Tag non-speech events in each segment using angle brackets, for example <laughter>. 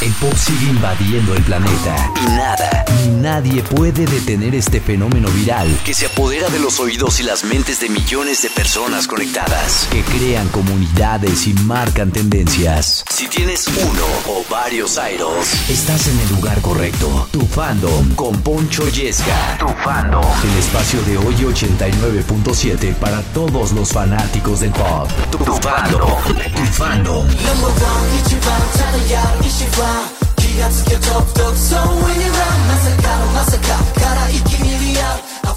El pop sigue invadiendo el planeta y nada ni nadie puede detener este fenómeno viral que se apodera de los oídos y las mentes de millones de personas conectadas, que crean comunidades y marcan tendencias. Si tienes uno o varios idols, estás en el lugar correcto. Tu fandom con Poncho Yesca. Tu fandom. El espacio de hoy 89.7 para todos los fanáticos del pop. Tu, tu fandom. Tu fandom.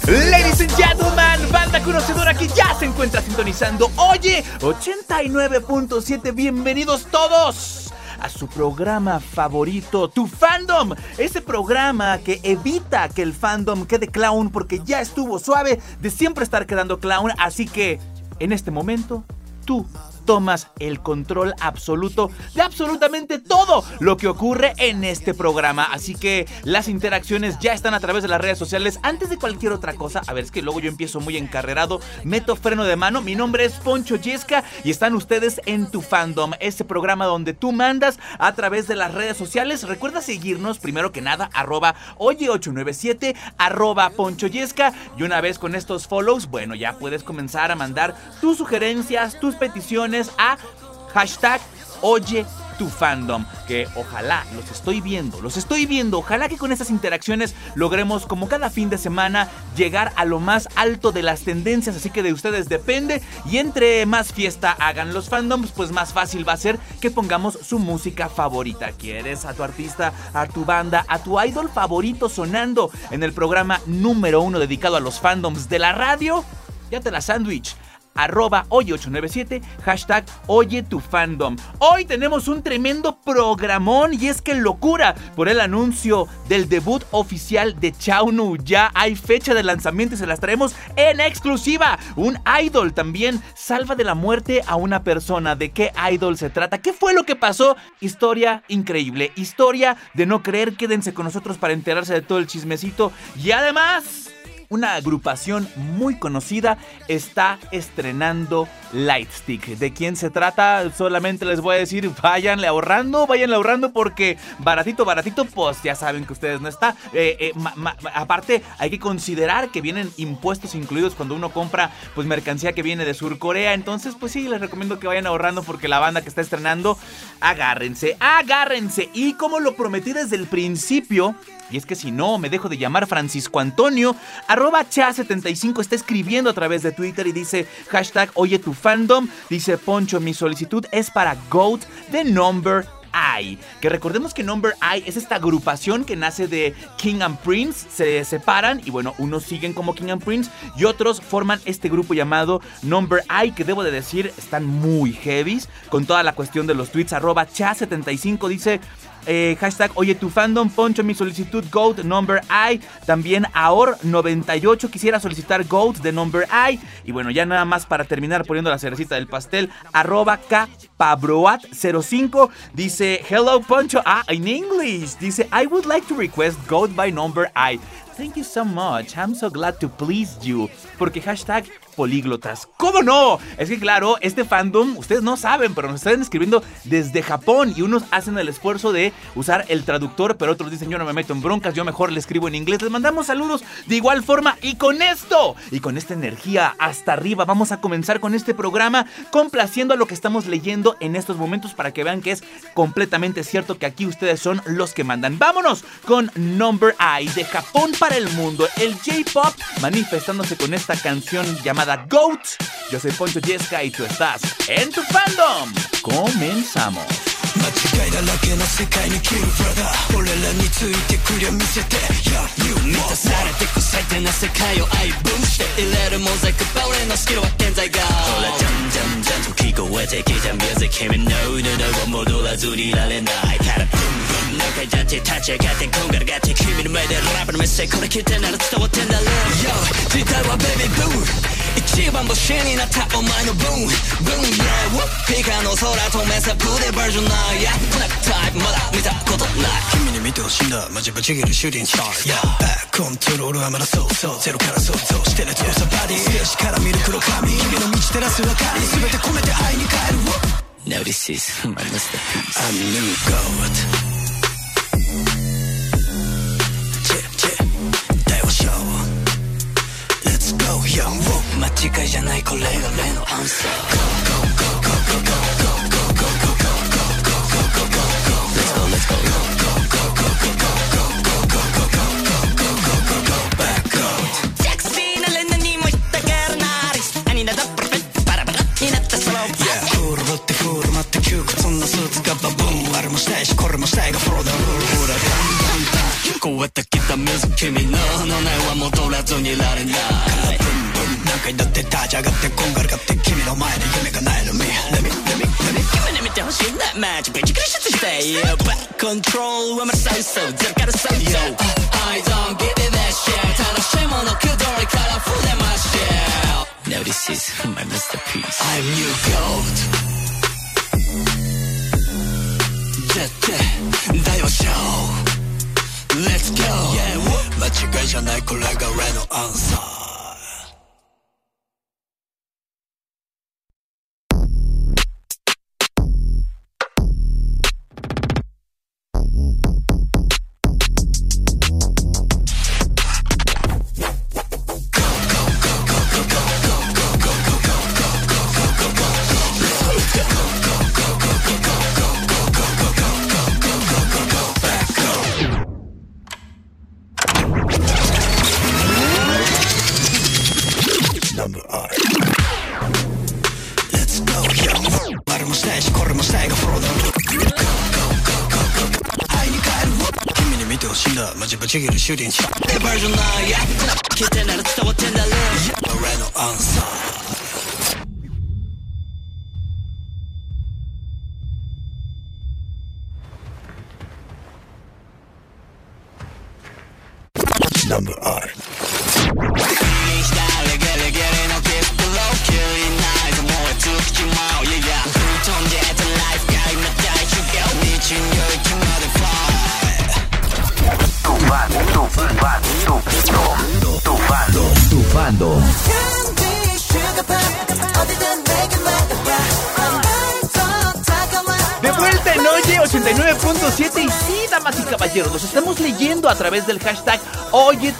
Ladies and gentlemen, banda conocedora que ya se encuentra sintonizando. Oye, 89.7, bienvenidos todos a su programa favorito, Tu Fandom. Ese programa que evita que el fandom quede clown porque ya estuvo suave de siempre estar quedando clown. Así que, en este momento, tú tomas el control absoluto de absolutamente todo lo que ocurre en este programa. Así que las interacciones ya están a través de las redes sociales. Antes de cualquier otra cosa, a ver, es que luego yo empiezo muy encarrerado, meto freno de mano. Mi nombre es Poncho Yesca y están ustedes en tu fandom, ese programa donde tú mandas a través de las redes sociales. Recuerda seguirnos primero que nada, arroba oye897, arroba Poncho Yesca. Y una vez con estos follows, bueno, ya puedes comenzar a mandar tus sugerencias, tus peticiones a hashtag Oye tu fandom. Que ojalá los estoy viendo, los estoy viendo. Ojalá que con estas interacciones logremos, como cada fin de semana, llegar a lo más alto de las tendencias. Así que de ustedes depende. Y entre más fiesta hagan los fandoms, pues más fácil va a ser que pongamos su música favorita. ¿Quieres a tu artista, a tu banda, a tu idol favorito sonando en el programa número uno dedicado a los fandoms de la radio? Ya te la sándwich arroba oye897, hashtag oye tu fandom. Hoy tenemos un tremendo programón y es que locura por el anuncio del debut oficial de Chaunu. Ya hay fecha de lanzamiento y se las traemos en exclusiva. Un idol también salva de la muerte a una persona. ¿De qué idol se trata? ¿Qué fue lo que pasó? Historia increíble. Historia de no creer. Quédense con nosotros para enterarse de todo el chismecito. Y además una agrupación muy conocida está estrenando Lightstick. ¿De quién se trata? Solamente les voy a decir, váyanle ahorrando, váyanle ahorrando porque baratito, baratito, pues ya saben que ustedes no está. Eh, eh, aparte, hay que considerar que vienen impuestos incluidos cuando uno compra pues mercancía que viene de Sur Corea. Entonces, pues sí, les recomiendo que vayan ahorrando porque la banda que está estrenando, agárrense, agárrense. Y como lo prometí desde el principio, y es que si no, me dejo de llamar Francisco Antonio. Arroba Cha75 está escribiendo a través de Twitter y dice hashtag oye tu fandom. Dice Poncho, mi solicitud es para GOAT de Number I. Que recordemos que Number I es esta agrupación que nace de King and Prince. Se separan y bueno, unos siguen como King and Prince y otros forman este grupo llamado Number I. Que debo de decir, están muy heavies con toda la cuestión de los tweets. Arroba Cha75 dice eh, hashtag Oye tu fandom, Poncho mi solicitud Goat Number I. También Aor98 quisiera solicitar Goat de Number I. Y bueno, ya nada más para terminar poniendo la cerecita del pastel. Arroba Kpabroat05 dice Hello Poncho. Ah, in English. Dice I would like to request Goat by Number I. Thank you so much. I'm so glad to please you. Porque hashtag políglotas. ¿Cómo no? Es que claro, este fandom, ustedes no saben, pero nos están escribiendo desde Japón y unos hacen el esfuerzo de usar el traductor, pero otros dicen yo no me meto en broncas, yo mejor le escribo en inglés. Les mandamos saludos de igual forma y con esto y con esta energía hasta arriba vamos a comenzar con este programa complaciendo a lo que estamos leyendo en estos momentos para que vean que es completamente cierto que aquí ustedes son los que mandan. Vámonos con Number I de Japón para el mundo, el J-Pop manifestándose con esta canción llamada llamada GOAT. Yo soy Poncho Yesca y tú estás en tu fandom. Comenzamos. 間違いだらけの世界に生きるブラザー俺らについてくりゃ見せて Yeah, you 満たされてく最低な世界を愛分して入れるモザイクば俺のスキルは健在がほらじゃんじゃんじゃんと聞こえてきた music 君の腕は戻らずにいられないからブンブン中立って立ち上がってこんがらがって君の目でラップのメッセージこれ聞いてなら伝わってんだろ Yo 時代はベビーブー一番星になったお前のブンブーン Yeah ピカの空止めさプでバージョンない Yeah ブラックタイプまだ見たことない君に見てほしいんだマジぶち切るシューティングスター Yeah バックコントロールはまだそうそうゼロから想像してる強さバディスから見る黒髪君の道照らす明かり全て込めて愛に変える Now this is my masterpiece I'm new God. 次回じゃないこれが目のアンサー Let's go, let's go. 超えてきた水君の脳内は戻らずにいられない何回だって立ち上がってこんがらがって君の前で夢がないの Me Let me Let me Let me 君に見てほしいなマジビチクリシャツして Yeah Back control はまだ最初ゼロから最初 I don't give it that shit 楽しいものくどりから触れましょう Now this is my masterpiece I'm new gold 絶対だよショー Let's go、yeah, 間違いじゃないこれが俺のアンサー。ぶち切 Través del hashtag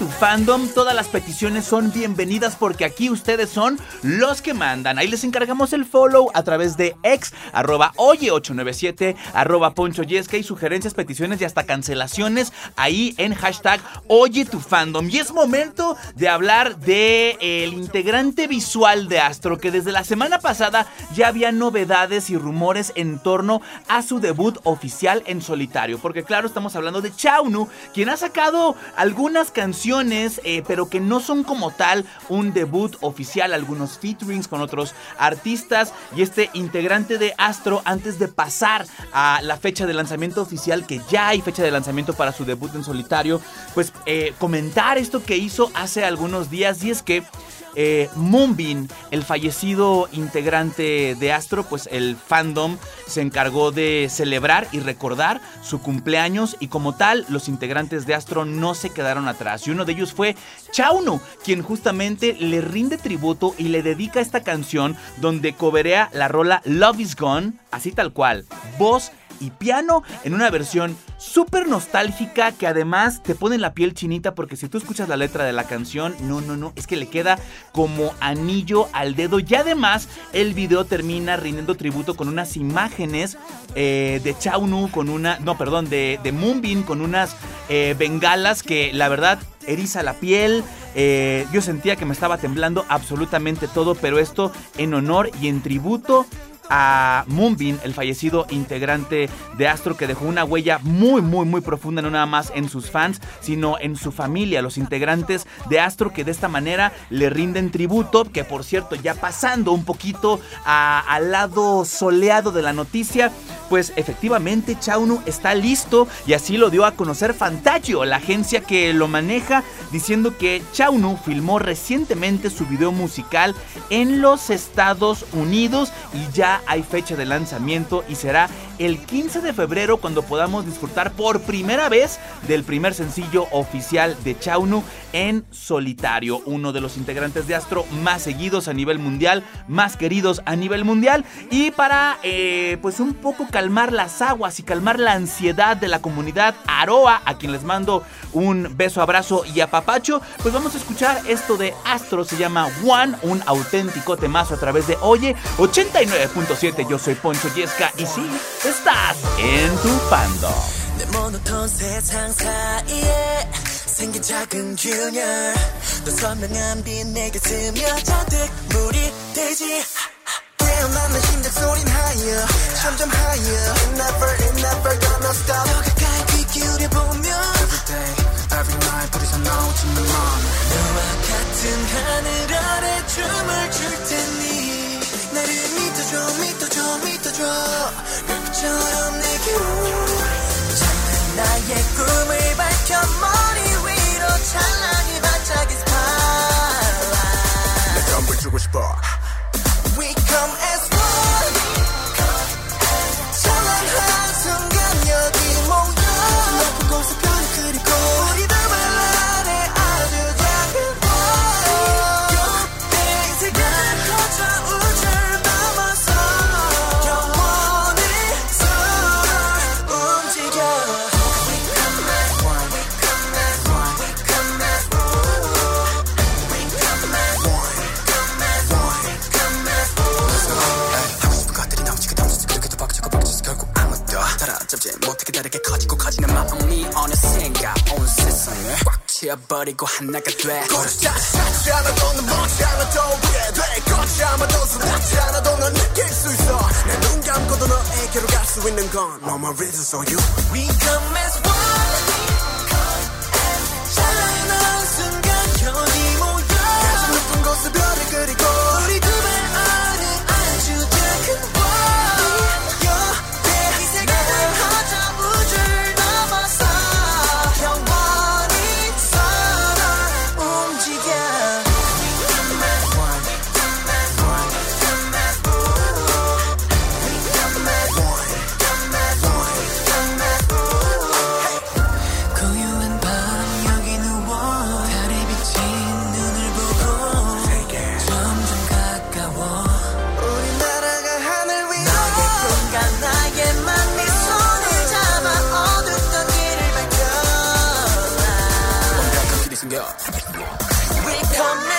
tu fandom. Todas las peticiones son bienvenidas porque aquí ustedes son los que mandan. Ahí les encargamos el follow a través de ex arroba oye 897 arroba poncho yesca y sugerencias, peticiones y hasta cancelaciones ahí en hashtag Oye tu fandom. Y es momento de hablar de el integrante visual de Astro que desde la semana pasada ya había novedades y rumores en torno a su debut oficial en solitario. Porque claro, estamos hablando de Chaunu, quien ha sacado algunas canciones, eh, pero que no son como tal un debut oficial, algunos featurings con otros artistas. Y este integrante de Astro, antes de pasar a la fecha de lanzamiento oficial, que ya hay fecha de lanzamiento para su debut en solitario, pues eh, comentar esto que hizo hace algunos días y es que eh, Moonbin, el fallecido integrante de Astro, pues el fandom se encargó de celebrar y recordar su cumpleaños y como tal los integrantes de Astro no se quedaron atrás. Y uno de ellos fue Chauno, quien justamente le rinde tributo y le dedica esta canción donde coberea la rola Love is Gone, así tal cual, voz y piano en una versión súper nostálgica que además te pone la piel chinita porque si tú escuchas la letra de la canción, no, no, no, es que le queda como anillo al dedo y además el video termina rindiendo tributo con unas imágenes eh, de Chaunu, con una, no, perdón, de, de Moonbin, con unas eh, bengalas que la verdad eriza la piel. eh, yo sentía que me estaba temblando absolutamente todo, pero esto en honor y en tributo a Moonbin, el fallecido integrante de Astro que dejó una huella muy muy muy profunda no nada más en sus fans, sino en su familia, los integrantes de Astro que de esta manera le rinden tributo, que por cierto ya pasando un poquito al lado soleado de la noticia, pues efectivamente Chaunu está listo y así lo dio a conocer Fantagio, la agencia que lo maneja, diciendo que Chaunu filmó recientemente su video musical en los Estados Unidos y ya hay fecha de lanzamiento y será el 15 de febrero cuando podamos disfrutar por primera vez del primer sencillo oficial de Chaunu en solitario, uno de los integrantes de Astro más seguidos a nivel mundial, más queridos a nivel mundial. Y para eh, pues un poco calmar las aguas y calmar la ansiedad de la comunidad Aroa, a quien les mando un beso, abrazo y apapacho, pues vamos a escuchar esto de Astro, se llama One, un auténtico temazo a través de Oye yo soy Poncho Yesca y sí, estás en tu fandom. 생긴 작은 균열. 선명한 잔뜩 물이 되지. 깨어나는 never, it never gonna stop. Every day, every night 나를 믿어줘 믿어줘 믿어줘 별빛처럼 내게로 작은 나의 꿈을 밝혀 버리고 하나가 돼 Yeah. We come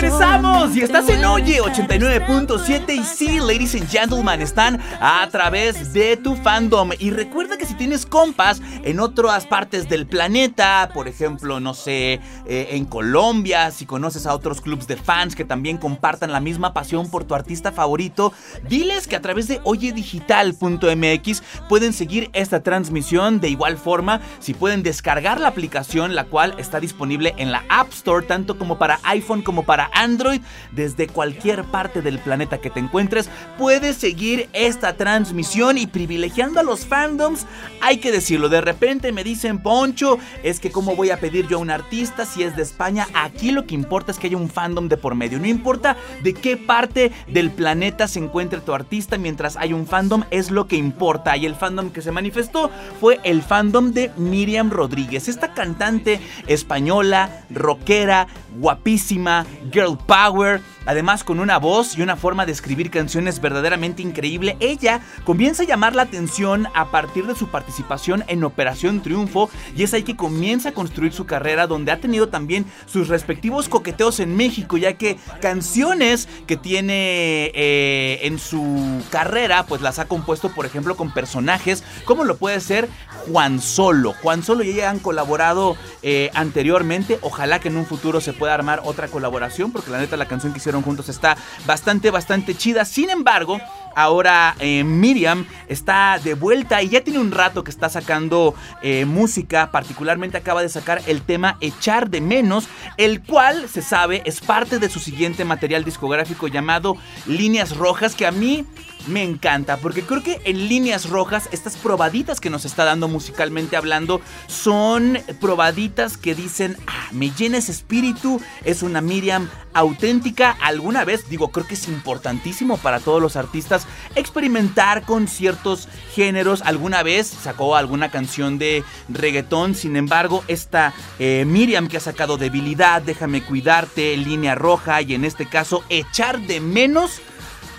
regresamos! Y estás en Oye Solamente 89.7 y sí, ladies and gentlemen, están a través de tu fandom. Y recuerda que si tienes compas en otras partes del planeta, por ejemplo, no sé, eh, en Colombia, si conoces a otros clubs de fans que también compartan la misma pasión por tu artista favorito, diles que a través de oyedigital.mx pueden seguir esta transmisión. De igual forma, si pueden descargar la aplicación, la cual está disponible en la App Store, tanto como para iPhone como para Android, desde cualquier parte del planeta que te encuentres, puedes seguir esta transmisión y privilegiando a los fandoms, hay que decirlo, de repente me dicen, Poncho, es que cómo voy a pedir yo a un artista si es de España, aquí lo que importa es que haya un fandom de por medio, no importa de qué parte del planeta se encuentre tu artista, mientras hay un fandom es lo que importa, y el fandom que se manifestó fue el fandom de Miriam Rodríguez, esta cantante española, rockera, guapísima, girl power, además con una voz y una forma de escribir canciones verdaderamente increíble. Ella comienza a llamar la atención a partir de su participación en Operación Triunfo y es ahí que comienza a construir su carrera donde ha tenido también sus respectivos coqueteos en México, ya que canciones que tiene eh, en su carrera pues las ha compuesto por ejemplo con personajes como lo puede ser Juan Solo. Juan Solo y ella han colaborado eh, anteriormente, ojalá que en un futuro se pueda armar otra colaboración porque la neta la canción que hicieron juntos está bastante, bastante chida. Sin embargo, ahora eh, Miriam está de vuelta y ya tiene un rato que está sacando eh, música, particularmente acaba de sacar el tema Echar de Menos, el cual se sabe es parte de su siguiente material discográfico llamado Líneas Rojas, que a mí me encanta, porque creo que en líneas rojas, estas probaditas que nos está dando musicalmente hablando, son probaditas que dicen, ah, me llena espíritu, es una Miriam auténtica. Alguna vez, digo, creo que es importantísimo para todos los artistas experimentar con ciertos géneros. Alguna vez sacó alguna canción de reggaetón, sin embargo, esta eh, Miriam que ha sacado debilidad, déjame cuidarte, línea roja y en este caso, echar de menos.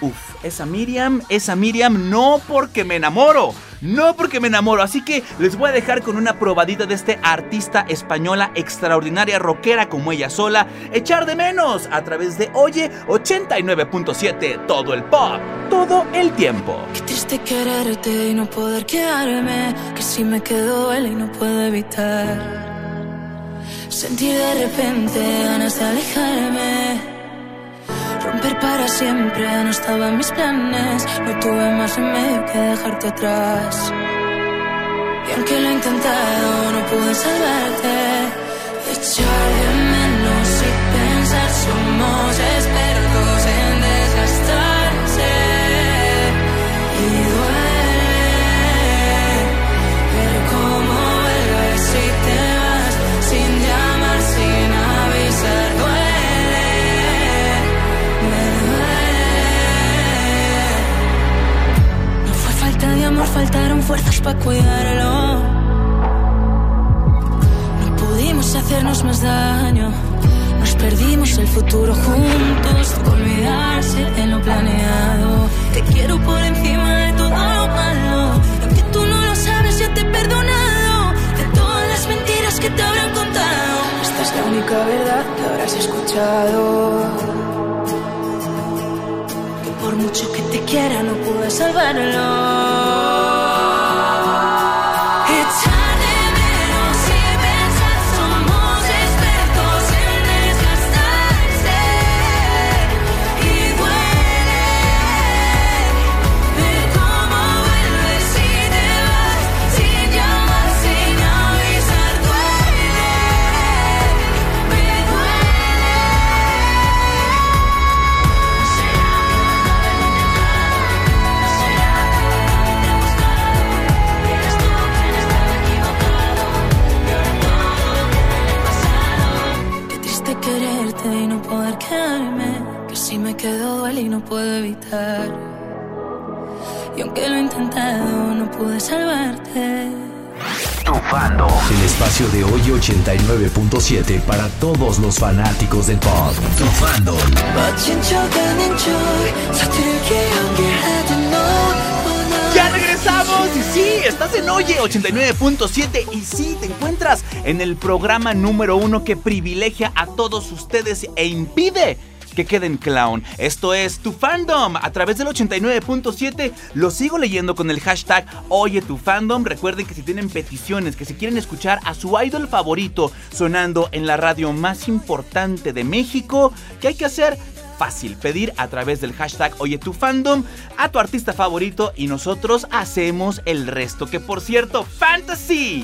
Uf, esa Miriam, esa Miriam, no porque me enamoro, no porque me enamoro. Así que les voy a dejar con una probadita de este artista española extraordinaria rockera como ella sola, echar de menos a través de Oye 89.7, todo el pop, todo el tiempo. Qué triste quererte y no poder quedarme. Que si me quedo y no puedo evitar. Sentir de repente ganas de alejarme. Romper para siempre no estaba en mis planes. No tuve más remedio que dejarte atrás. Y aunque lo he intentado, no pude salvarte. Echar de faltaron fuerzas para cuidarlo. No pudimos hacernos más daño. Nos perdimos el futuro juntos. Olvidarse de lo planeado. Te quiero por encima de todo lo malo. Y aunque tú no lo sabes, ya te he perdonado. De todas las mentiras que te habrán contado. Esta es la única verdad que habrás escuchado. Por mucho que te quiera, no pude salvarlo. El espacio de hoy 89.7 para todos los fanáticos del pop. Tu fandom. Ya regresamos y sí, estás en Oye 89.7 y sí, te encuentras en el programa número uno que privilegia a todos ustedes e impide que queden clown. Esto es tu fandom a través del 89.7. Lo sigo leyendo con el hashtag Oye tu fandom. Recuerden que si tienen peticiones, que si quieren escuchar a su idol favorito sonando en la radio más importante de México, ¿qué hay que hacer? fácil pedir a través del hashtag Oye tu fandom a tu artista favorito y nosotros hacemos el resto. Que por cierto, Fantasy,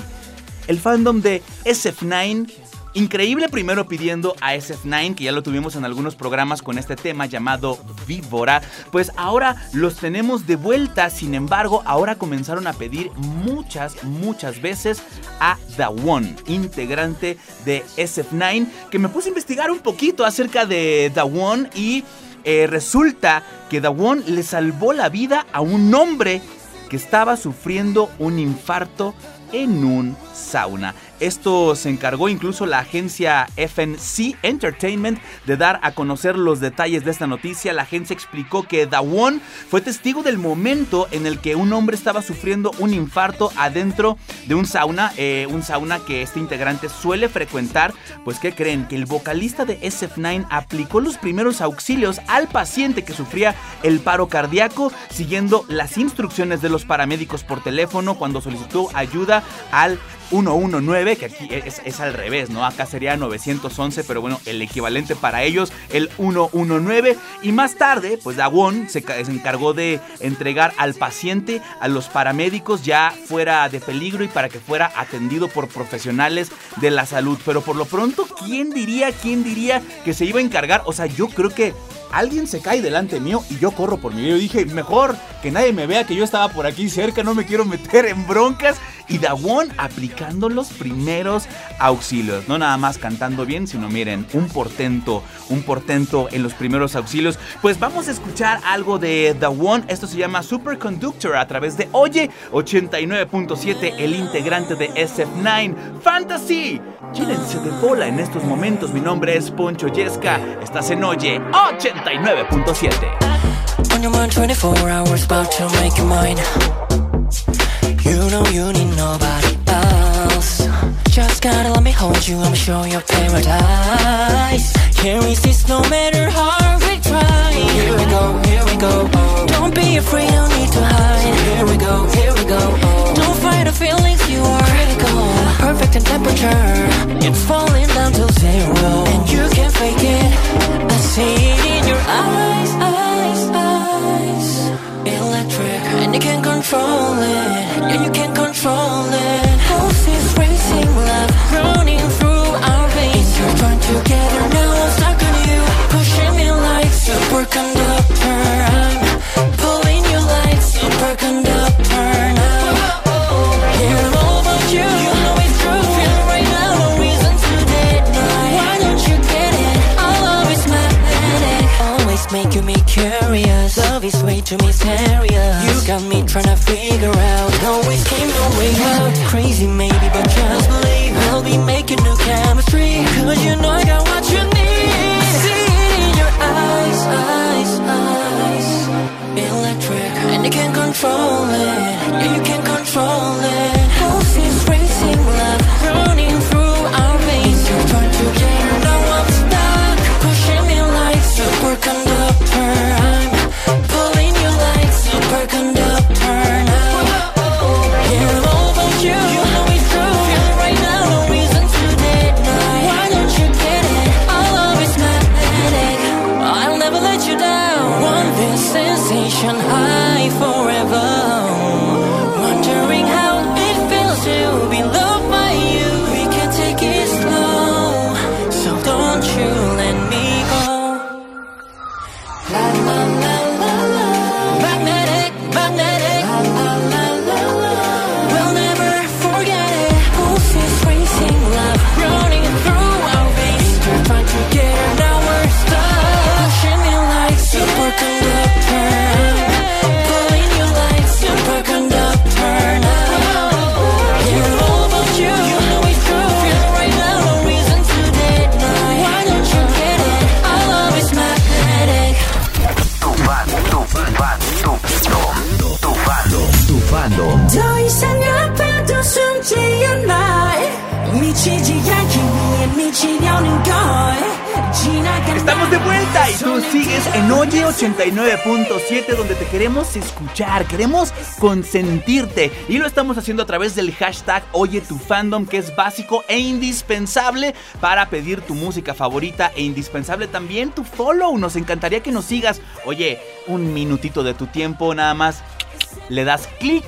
el fandom de SF9. Increíble primero pidiendo a SF9, que ya lo tuvimos en algunos programas con este tema llamado Víbora, pues ahora los tenemos de vuelta, sin embargo ahora comenzaron a pedir muchas, muchas veces a One, integrante de SF9, que me puse a investigar un poquito acerca de One y eh, resulta que One le salvó la vida a un hombre que estaba sufriendo un infarto en un sauna. Esto se encargó incluso la agencia FNC Entertainment de dar a conocer los detalles de esta noticia. La agencia explicó que Dawon fue testigo del momento en el que un hombre estaba sufriendo un infarto adentro de un sauna, eh, un sauna que este integrante suele frecuentar. Pues que creen que el vocalista de SF9 aplicó los primeros auxilios al paciente que sufría el paro cardíaco, siguiendo las instrucciones de los paramédicos por teléfono cuando solicitó ayuda al 119, que aquí es, es, al revés, ¿no? Acá sería 911, pero bueno, el equivalente para ellos, el 119. Y más tarde, pues Dawon se, se encargó de entregar al paciente a los paramédicos ya fuera de peligro y para que fuera atendido por profesionales de la salud. Pero por lo pronto, ¿quién diría, quién diría que se iba a encargar? O sea, yo creo que alguien se cae delante mío y yo corro por mí. Yo dije, mejor que nadie me vea que yo estaba por aquí cerca, no me quiero meter en broncas. Y Dawon aplicando los primeros auxilios. No nada más cantando bien, sino miren, un portento, un portento en los primeros auxilios. Pues vamos a escuchar algo de Dawon. Esto se llama Superconductor a través de Oye 89.7, el integrante de SF9 Fantasy. Llénense de bola en estos momentos. Mi nombre es Poncho Yesca. Estás en Oye 89.7. On your mind 24 hours about to make you mine You know you need nobody else. Just gotta let me hold you, me show you paradise. Can't resist no matter how we try. Here we go, here we go. Don't be afraid, no need to hide. Here we go, here we go. Don't the feelings, you are critical. Perfect in temperature. It's falling down to zero. And you can't fake it. I see it in your eyes, eyes, eyes. Electric. And you can't control it. Yeah, you can't control it. Pulse is racing, love running through our veins. Intertwined together now. I'm stuck on you. Pushing me like superconductor. I'm pulling you like superconductor making me curious. Love is way too mysterious. You got me trying to figure out. Always came no way out. Crazy maybe but just believe I'll be making new chemistry. Cause you know I got what you need. I see it in your eyes, eyes, eyes. Electric. And you can't control it. Yeah you can't control it. Tufando, tufando, tufando, tufando. Do i sangue aperto su un giornale. Mi ci giacchi e mi ci diano in coi. Estamos de vuelta y tú sigues en Oye 89.7 donde te queremos escuchar, queremos consentirte y lo estamos haciendo a través del hashtag Oye tu fandom que es básico e indispensable para pedir tu música favorita e indispensable también tu follow. Nos encantaría que nos sigas. Oye, un minutito de tu tiempo nada más le das clic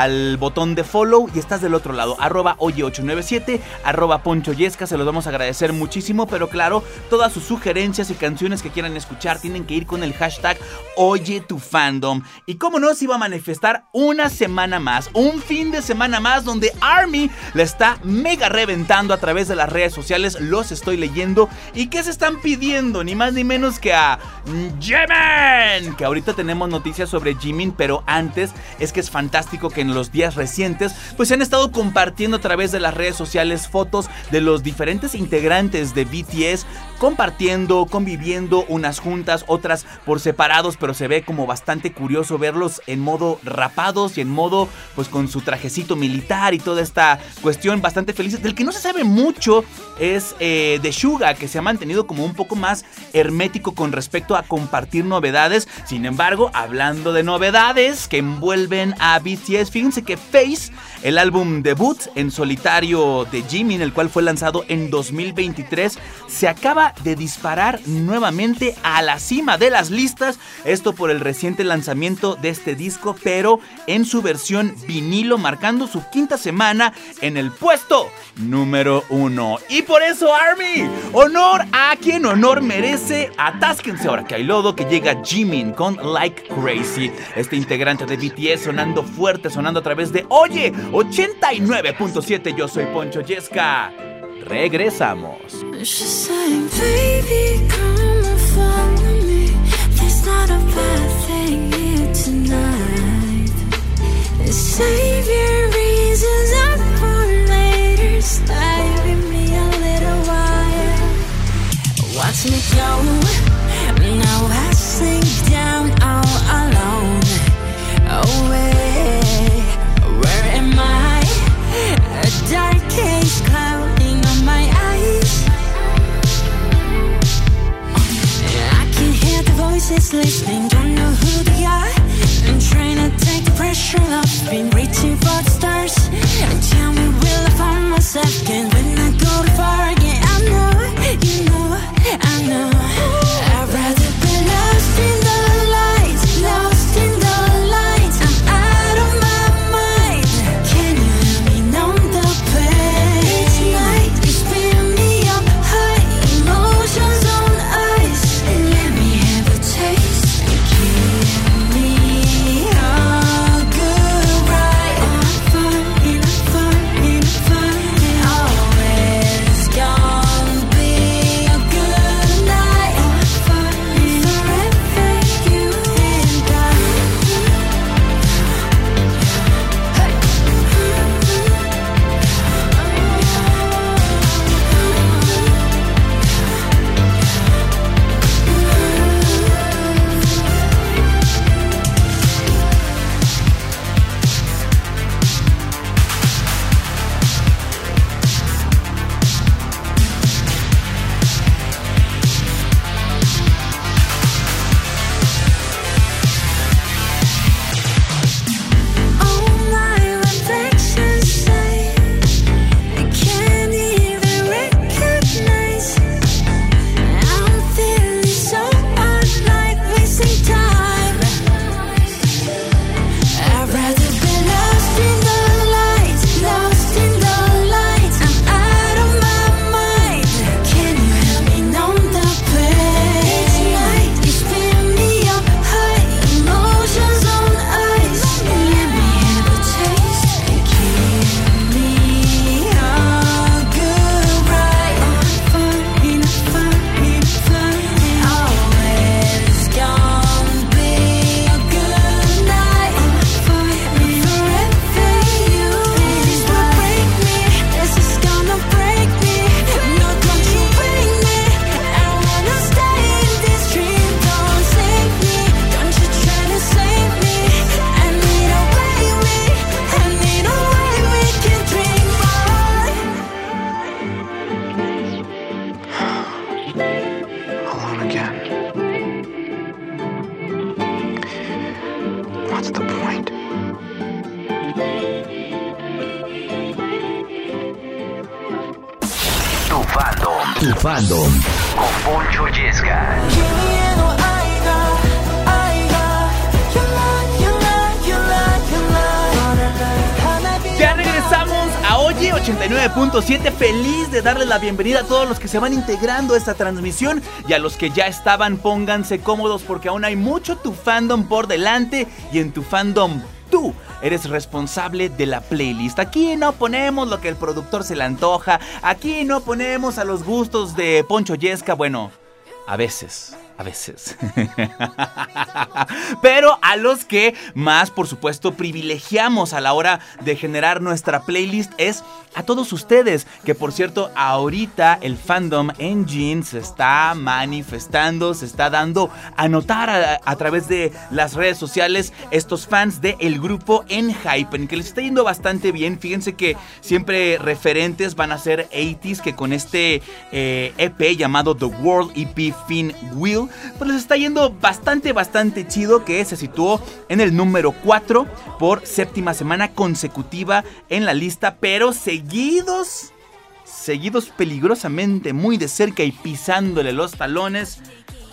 al botón de follow y estás del otro lado, arroba oye897, arroba poncho yesca, se los vamos a agradecer muchísimo, pero claro, todas sus sugerencias y canciones que quieran escuchar tienen que ir con el hashtag oye tu fandom. Y cómo no, se iba a manifestar una semana más, un fin de semana más donde Army la está mega reventando a través de las redes sociales, los estoy leyendo. Y que se están pidiendo, ni más ni menos que a Jimin, que ahorita tenemos noticias sobre Jimin, pero antes es que es fantástico que en los días recientes pues se han estado compartiendo a través de las redes sociales fotos de los diferentes integrantes de BTS compartiendo, conviviendo, unas juntas, otras por separados, pero se ve como bastante curioso verlos en modo rapados y en modo pues con su trajecito militar y toda esta cuestión bastante felices. Del que no se sabe mucho es eh, de Suga, que se ha mantenido como un poco más hermético con respecto a compartir novedades. Sin embargo, hablando de novedades que envuelven a BTS, fíjense que Face, el álbum debut en solitario de Jimin, el cual fue lanzado en 2023, se acaba de disparar nuevamente a la cima de las listas. Esto por el reciente lanzamiento de este disco, pero en su versión vinilo, marcando su quinta semana en el puesto número uno. Y por eso, Army, honor a quien honor merece. Atásquense ahora que hay lodo que llega Jimin con Like Crazy. Este integrante de BTS sonando fuerte, sonando a través de Oye 89.7. Yo soy Poncho Yesca. Regresamos. Watch me go. Now I sink down alone. Myself again when I go too far again? I know, you know, I know. La bienvenida a todos los que se van integrando a esta transmisión y a los que ya estaban, pónganse cómodos porque aún hay mucho tu fandom por delante y en tu fandom tú eres responsable de la playlist. Aquí no ponemos lo que el productor se le antoja, aquí no ponemos a los gustos de Poncho Yesca, bueno, a veces. A veces. <laughs> Pero a los que más, por supuesto, privilegiamos a la hora de generar nuestra playlist es a todos ustedes. Que por cierto, ahorita el fandom engine se está manifestando, se está dando a notar a, través de las redes sociales estos fans del grupo Enhypen, que les está yendo bastante bien. Fíjense que siempre referentes van a ser 80s, que con este eh, EP llamado The World EP Fin Wheel, pues les está yendo bastante, bastante chido, que se situó en el número 4 por séptima semana consecutiva en la lista, pero seguidos, seguidos peligrosamente muy de cerca y pisándole los talones.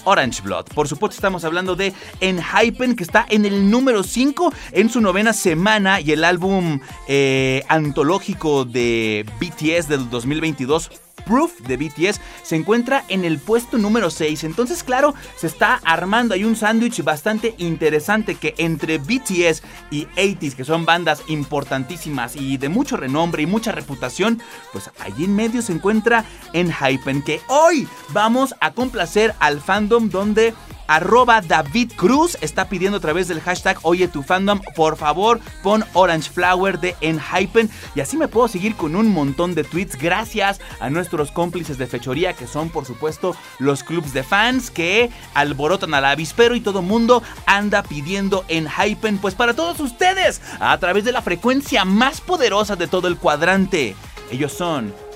Orange Blood. Por supuesto estamos hablando de Enhypen que está en el número 5 en su novena semana y el álbum eh, antológico de BTS del 2022 Proof de BTS se encuentra en el puesto número 6. Entonces, claro, se está armando ahí un sándwich bastante interesante que entre BTS y 80s, que son bandas importantísimas y de mucho renombre y mucha reputación, pues allí en medio se encuentra Enhypen, que hoy vamos a complacer al fandom donde arroba David Cruz está pidiendo a través del hashtag Oye tu fandom, por favor pon Orange Flower de Enhypen y así me puedo seguir con un montón de tweets. Gracias a nuestros cómplices de fechoría que son por supuesto los clubs de fans que alborotan al avispero y todo mundo anda pidiendo Enhypen pues para todos ustedes a través de la frecuencia más poderosa de todo el cuadrante. Ellos son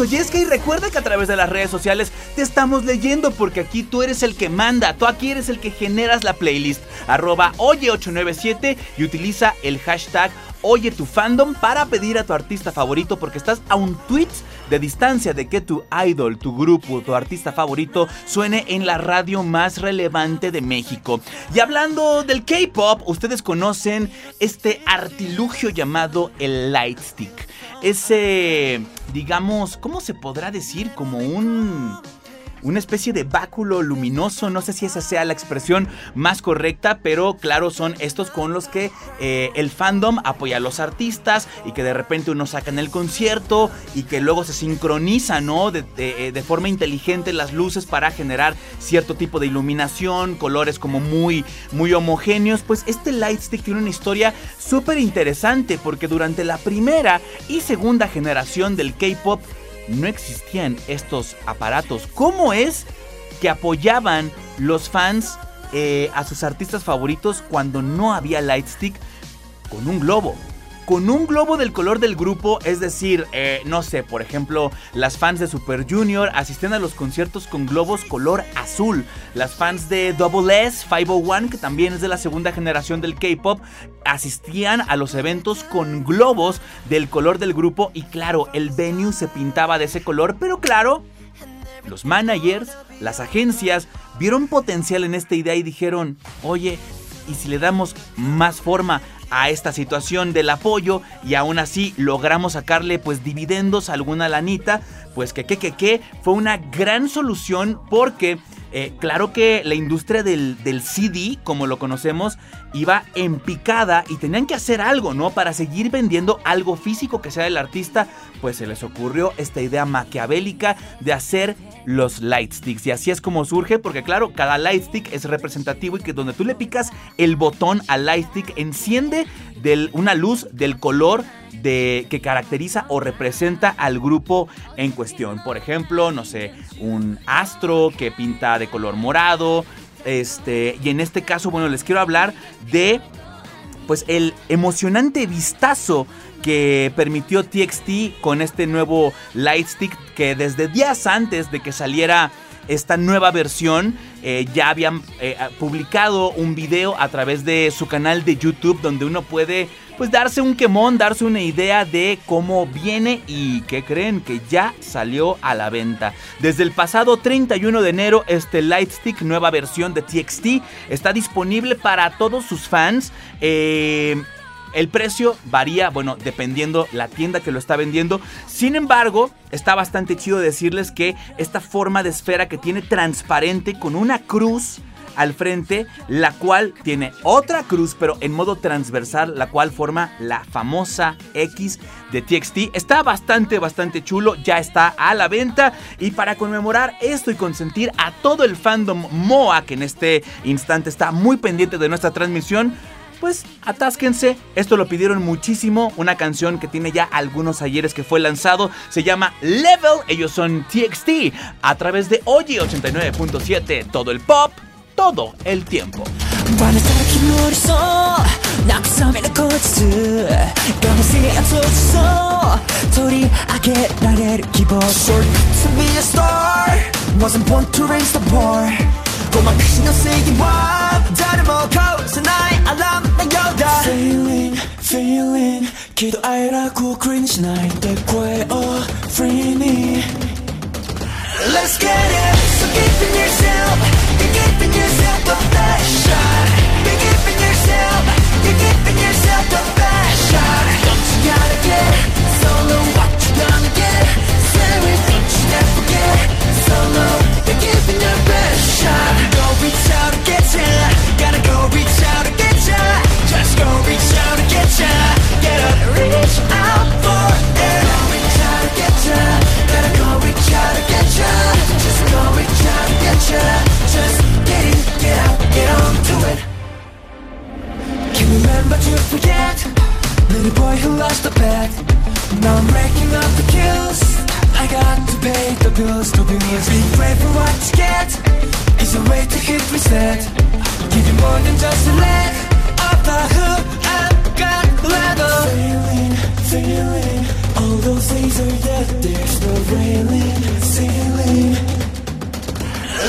Y recuerda que a través de las redes sociales te estamos leyendo porque aquí tú eres el que manda, tú aquí eres el que generas la playlist. Arroba Oye 897 y utiliza el hashtag Oye tu fandom para pedir a tu artista favorito porque estás a un tweet de distancia de que tu idol, tu grupo, tu artista favorito suene en la radio más relevante de México. Y hablando del K-pop, ustedes conocen este artilugio llamado el Lightstick. Ese, digamos, ¿cómo se podrá decir? Como un una especie de báculo luminoso, no sé si esa sea la expresión más correcta, pero claro, son estos con los que eh, el fandom apoya a los artistas y que de repente uno saca en el concierto y que luego se sincroniza, ¿no? De, de- eh, de forma inteligente las luces para generar cierto tipo de iluminación, colores como muy, muy homogéneos. Pues este Lightstick tiene una historia súper interesante porque durante la primera y segunda generación del K-pop no existían estos aparatos. ¿Cómo es que apoyaban los fans eh, a sus artistas favoritos cuando no había Lightstick? Con un globo. Con un globo del color del grupo, es decir, eh, no sé, por ejemplo, las fans de Super Junior asistían a los conciertos con globos color azul. Las fans de Double S 501, que también es de la segunda generación del K-pop, asistían a los eventos con globos del color del grupo y claro, el venue se pintaba de ese color, pero claro, los managers, las agencias, vieron potencial en esta idea y dijeron, oye, ¿y si le damos más forma a esta situación del apoyo y aún así logramos sacarle pues dividendos, alguna lanita? Pues que que que que fue una gran solución porque eh, claro que la industria del, del CD, como lo conocemos, iba en picada y tenían que hacer algo, ¿no? Para seguir vendiendo algo físico que sea del artista, pues se les ocurrió esta idea maquiavélica de hacer los lightsticks. Y así es como surge, porque claro, cada lightstick es representativo y que donde tú le picas el botón al lightstick enciende una luz del color de, que caracteriza o representa al grupo en cuestión. Por ejemplo, no sé, un astro que pinta de color morado. Este, y en este caso, bueno, les quiero hablar de pues el emocionante vistazo que permitió TXT con este nuevo Lightstick que desde días antes de que saliera esta nueva versión eh, ya habían eh, publicado un video a través de su canal de YouTube donde uno puede pues darse un quemón, darse una idea de cómo viene y que creen que ya salió a la venta. Desde el pasado 31 de enero este Lightstick nueva versión de TXT está disponible para todos sus fans. Eh, el precio varía, bueno, dependiendo la tienda que lo está vendiendo. Sin embargo, está bastante chido decirles que esta forma de esfera que tiene transparente con una cruz al frente, la cual tiene otra cruz, pero en modo transversal, la cual forma la famosa X de TXT. Está bastante, bastante chulo, ya está a la venta. Y para conmemorar esto y consentir a todo el fandom MOA, que en este instante está muy pendiente de nuestra transmisión, pues atásquense. Esto lo pidieron muchísimo. Una canción que tiene ya algunos ayeres que fue lanzado. Se llama Level. Ellos son TXT. A través de Oye 89.7. Todo el pop, todo el tiempo. Feeling, feeling. 기도하라고 cringe 날때 quite free me Let's get it, so keep in yourself. You're keeping yourself a fashion You're keeping yourself, you're keeping yourself a fashion Don't you gotta get get ya. Just get in, get out, get on to it. Can remember to forget? Little boy who lost the bet. Now I'm racking up the kills. I got to pay the pills, to be Be for what you get is a way to hit reset. Give you more than just a leg of the hood and got leather. Feeling, feeling, all those days are dead. There's no railing, ceiling.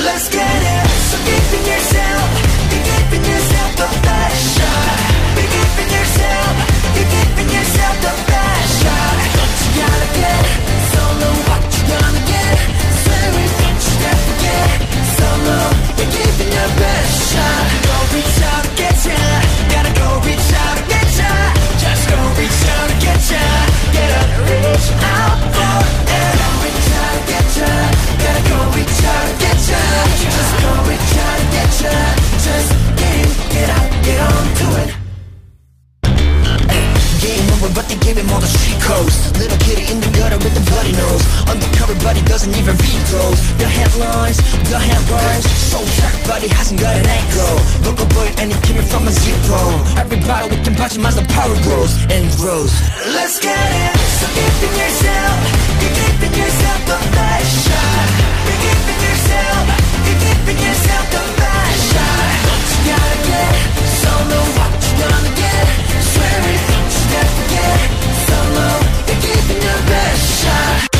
Let's get it. So deep in yourself, be deep in yourself, don't flash up. Be deep in yourself, be deep in yourself, don't flash. What you gotta get, solo what you gonna get. Swearing what you gotta solo, be giving your best shot. Over, but they gave him all the street codes. Little kitty in the gutter with the bloody nose. Undercover, but he doesn't even read those. The headlines, the headlines. So track, but he hasn't got an ankle. Local boy, and he came from a zero. Everybody punch him as the power grows and grows. Let's get it. So giving yourself, you're giving yourself the best shot. You're giving yourself, you're giving yourself the best shot. Don't you gotta get solo? What you gonna get? Swear it, dare. Solo, you're giving your best shot.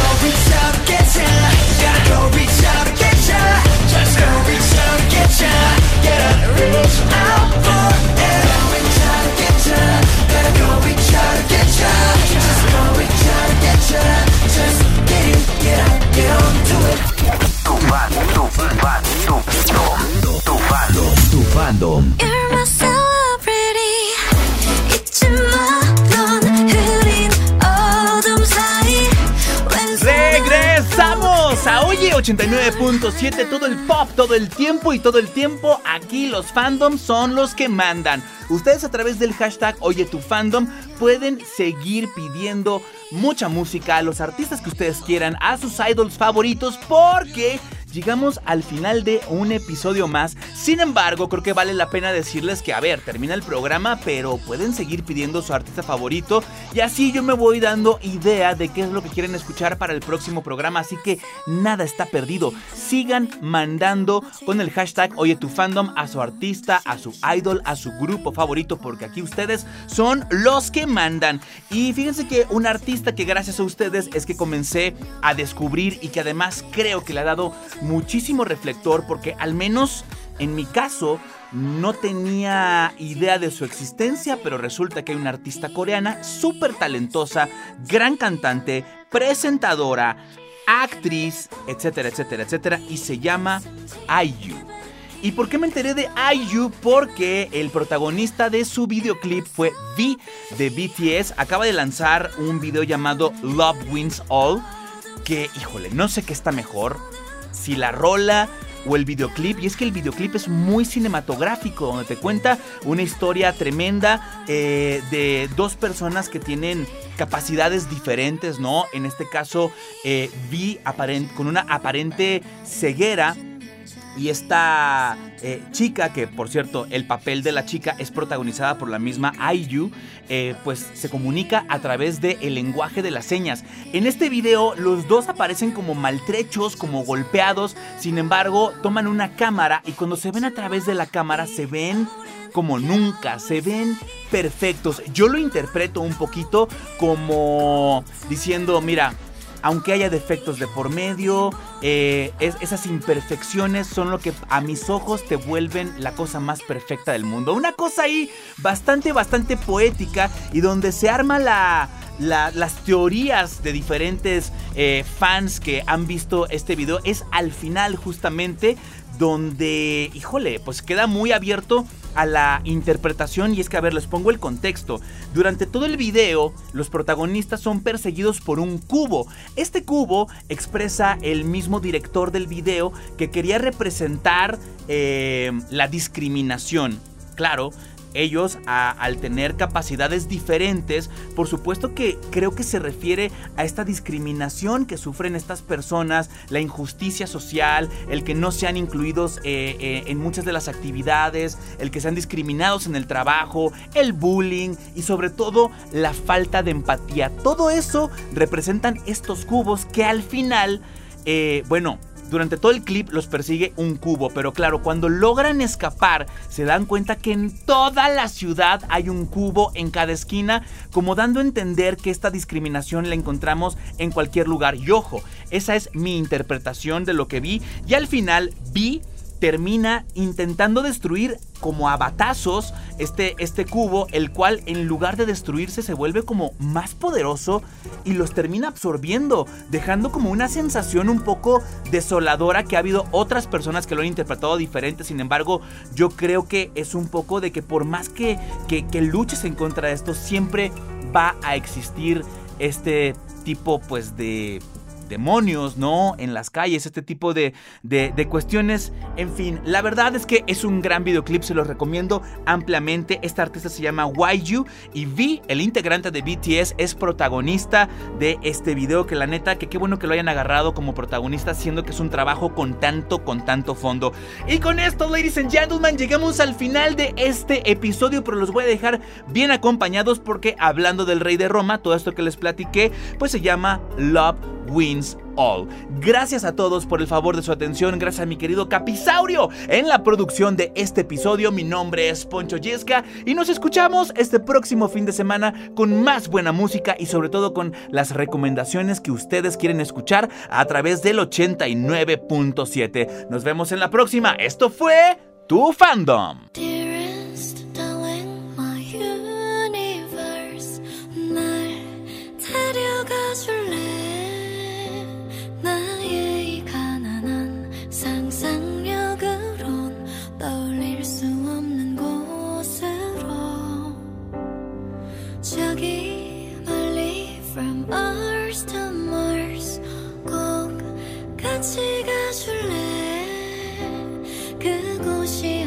89.7, todo el pop, todo el tiempo y todo el tiempo aquí los fandoms son los que mandan. Ustedes a través del hashtag Oye tu fandom pueden seguir pidiendo mucha música a los artistas que ustedes quieran, a sus idols favoritos, porque llegamos al final de un episodio más. Sin embargo, creo que vale la pena decirles que, a ver, termina el programa, pero pueden seguir pidiendo su artista favorito y así yo me voy dando idea de qué es lo que quieren escuchar para el próximo programa. Así que nada está perdido. Sigan mandando con el hashtag Oye tu fandom a su artista, a su idol, a su grupo favorito, porque aquí ustedes son los que mandan. Y fíjense que un artista que gracias a ustedes es que comencé a descubrir y que además creo que le ha dado muchísimo reflector porque al menos en mi caso no tenía idea de su existencia, pero resulta que hay una artista coreana súper talentosa, gran cantante, presentadora, actriz, etcétera, etcétera, etcétera, y se llama IU. ¿Y por qué me enteré de IU? Porque el protagonista de su videoclip fue V de BTS. Acaba de lanzar un video llamado Love Wins All. Que, híjole, no sé qué está mejor. Si la rola o el videoclip. Y es que el videoclip es muy cinematográfico, donde te cuenta una historia tremenda eh, de dos personas que tienen capacidades diferentes, ¿no? En este caso, eh, Vi con una aparente ceguera. Y esta eh, chica, que por cierto, el papel de la chica es protagonizada por la misma IU, eh, pues se comunica a través del el lenguaje de las señas. En este video, los dos aparecen como maltrechos, como golpeados. Sin embargo, toman una cámara y cuando se ven a través de la cámara, se ven como nunca, se ven perfectos. Yo lo interpreto un poquito como diciendo, mira, aunque haya defectos de por medio, eh, es- esas imperfecciones son lo que a mis ojos te vuelven la cosa más perfecta del mundo. Una cosa ahí bastante, bastante poética y donde se arma la, la- las teorías de diferentes eh, fans que han visto este video es al final justamente donde, híjole, pues queda muy abierto a la interpretación y es que, a ver, les pongo el contexto. Durante todo el video, los protagonistas son perseguidos por un cubo. Este cubo expresa el mismo director del video que quería representar eh, la discriminación. Claro, ellos al tener capacidades diferentes, por supuesto que creo que se refiere a esta discriminación que sufren estas personas, la injusticia social, el que no sean incluidos eh, eh, en muchas de las actividades, el que sean discriminados en el trabajo, el bullying y sobre todo la falta de empatía. Todo eso representan estos cubos que al final eh, bueno, durante todo el clip los persigue un cubo, pero claro, cuando logran escapar, se dan cuenta que en toda la ciudad hay un cubo en cada esquina, como dando a entender que esta discriminación la encontramos en cualquier lugar. Y ojo, esa es mi interpretación de lo que vi. Y al final vi termina intentando destruir como a batazos este, este cubo, el cual en lugar de destruirse se vuelve como más poderoso y los termina absorbiendo, dejando como una sensación un poco desoladora que ha habido otras personas que lo han interpretado diferente, sin embargo yo creo que es un poco de que por más que, que, que luches en contra de esto, siempre va a existir este tipo pues de demonios, ¿no? En las calles, este tipo de, de, cuestiones. En fin, la verdad es que es un gran videoclip, se los recomiendo ampliamente. Esta artista se llama YU y V, el integrante de BTS, es protagonista de este video. Que la neta, que qué bueno que lo hayan agarrado como protagonista, siendo que es un trabajo con tanto, con tanto fondo. Y con esto, ladies and gentlemen, llegamos al final de este episodio, pero los voy a dejar bien acompañados porque hablando del rey de Roma, todo esto que les platiqué, pues se llama Love Wins All. Gracias a todos por el favor de su atención, gracias a mi querido Capisaurio en la producción de este episodio. Mi nombre es Poncho Yesca y nos escuchamos este próximo fin de semana con más buena música y sobre todo con las recomendaciones que ustedes quieren escuchar a través del 89.7. Nos vemos en la próxima. Esto fue Tu Fandom. 같이 가줄래? 그곳이